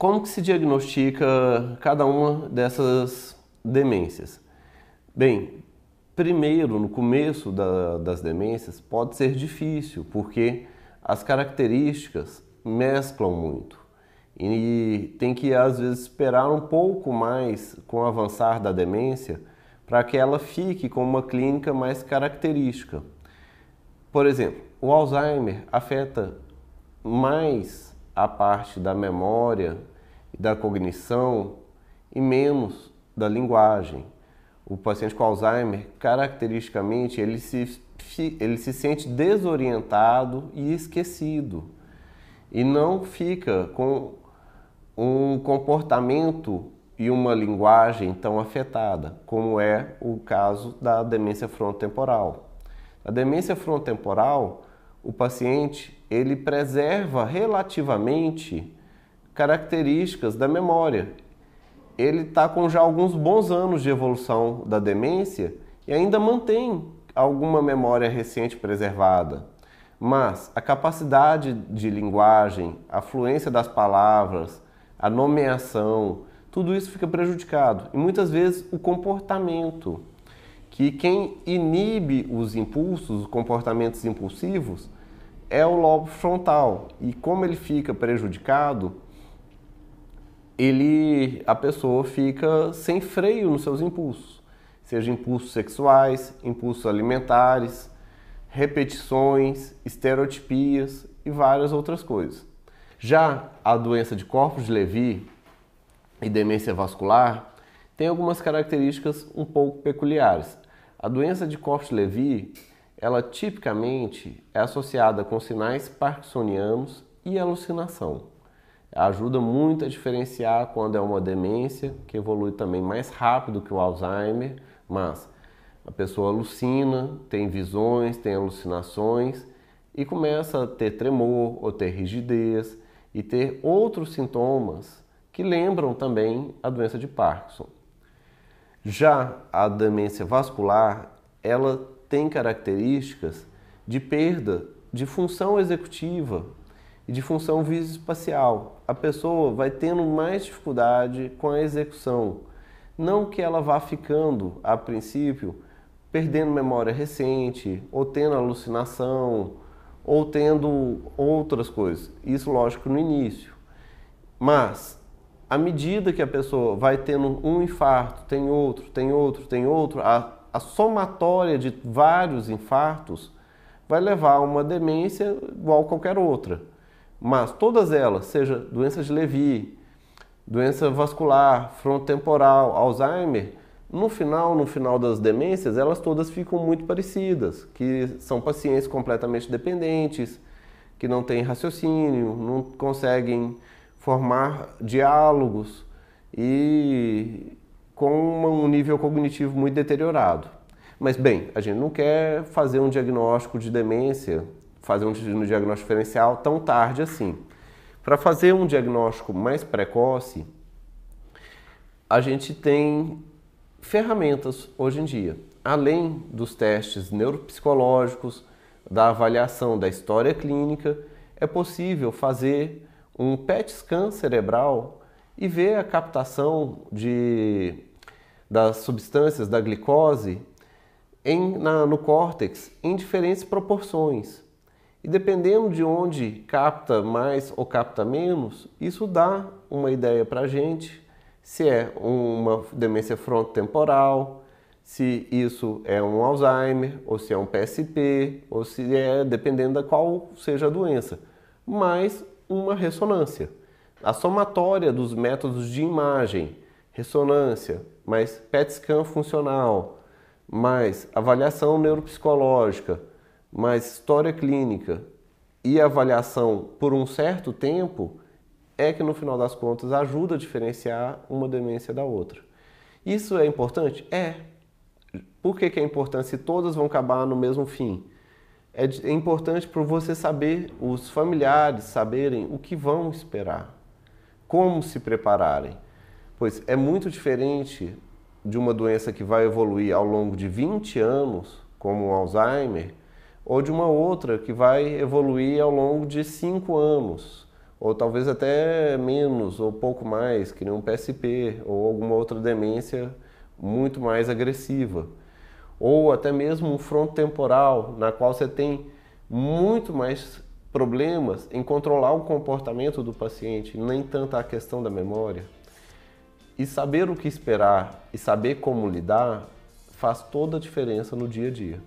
como que se diagnostica cada uma dessas demências? Bem, primeiro, no começo da, das demências, pode ser difícil, porque as características mesclam muito. E tem que, às vezes, esperar um pouco mais com o avançar da demência para que ela fique com uma clínica mais característica. Por exemplo, o Alzheimer afeta mais a parte da memória e da cognição e menos da linguagem. O paciente com Alzheimer, caracteristicamente, ele se, ele se sente desorientado e esquecido e não fica com um comportamento e uma linguagem tão afetada, como é o caso da demência frontotemporal. A demência frontotemporal, o paciente ele preserva relativamente características da memória. Ele está com já alguns bons anos de evolução da demência e ainda mantém alguma memória recente preservada. Mas a capacidade de linguagem, a fluência das palavras, a nomeação, tudo isso fica prejudicado. E muitas vezes o comportamento, que quem inibe os impulsos, os comportamentos impulsivos, é o lobo frontal. E como ele fica prejudicado, ele, a pessoa fica sem freio nos seus impulsos, seja impulsos sexuais, impulsos alimentares, repetições, estereotipias e várias outras coisas. Já a doença de corpos de Levy e demência vascular tem algumas características um pouco peculiares. A doença de corpos de Levy, ela tipicamente é associada com sinais parkinsonianos e alucinação. Ajuda muito a diferenciar quando é uma demência, que evolui também mais rápido que o Alzheimer, mas a pessoa alucina, tem visões, tem alucinações e começa a ter tremor ou ter rigidez e ter outros sintomas que lembram também a doença de Parkinson. Já a demência vascular, ela tem características de perda de função executiva e de função visoespacial. A pessoa vai tendo mais dificuldade com a execução. Não que ela vá ficando, a princípio, perdendo memória recente, ou tendo alucinação, ou tendo outras coisas. Isso, lógico, no início. Mas, à medida que a pessoa vai tendo um infarto, tem outro, tem outro, tem outro, a, a somatória de vários infartos vai levar a uma demência igual qualquer outra. Mas todas elas, seja doença de Levy, doença vascular, frontotemporal, Alzheimer, no final, no final das demências, elas todas ficam muito parecidas, que são pacientes completamente dependentes, que não têm raciocínio, não conseguem formar diálogos e com um nível cognitivo muito deteriorado. Mas bem, a gente não quer fazer um diagnóstico de demência, fazer um diagnóstico diferencial tão tarde assim. Para fazer um diagnóstico mais precoce, a gente tem ferramentas hoje em dia. Além dos testes neuropsicológicos, da avaliação da história clínica, é possível fazer um PET scan cerebral e ver a captação de, das substâncias da glicose em, na, no córtex em diferentes proporções. E dependendo de onde capta mais ou capta menos, isso dá uma ideia para a gente se é uma demência frontotemporal, se isso é um Alzheimer, ou se é um PSP, ou se é, dependendo da qual seja a doença, mais uma ressonância. A somatória dos métodos de imagem, ressonância, mais PET scan funcional, mais avaliação neuropsicológica, mais história clínica e avaliação por um certo tempo é que no final das contas ajuda a diferenciar uma demência da outra. Isso é importante? É. Por que, que é importante se todas vão acabar no mesmo fim? É, é importante para você saber, os familiares saberem o que vão esperar, como se prepararem. Pois é muito diferente de uma doença que vai evoluir ao longo de 20 anos, como o Alzheimer, ou de uma outra que vai evoluir ao longo de 5 anos ou talvez até menos ou pouco mais, que nem um PSP ou alguma outra demência muito mais agressiva. Ou até mesmo um frontotemporal, na qual você tem muito mais problemas em controlar o comportamento do paciente, nem tanto a questão da memória. E saber o que esperar e saber como lidar faz toda a diferença no dia a dia.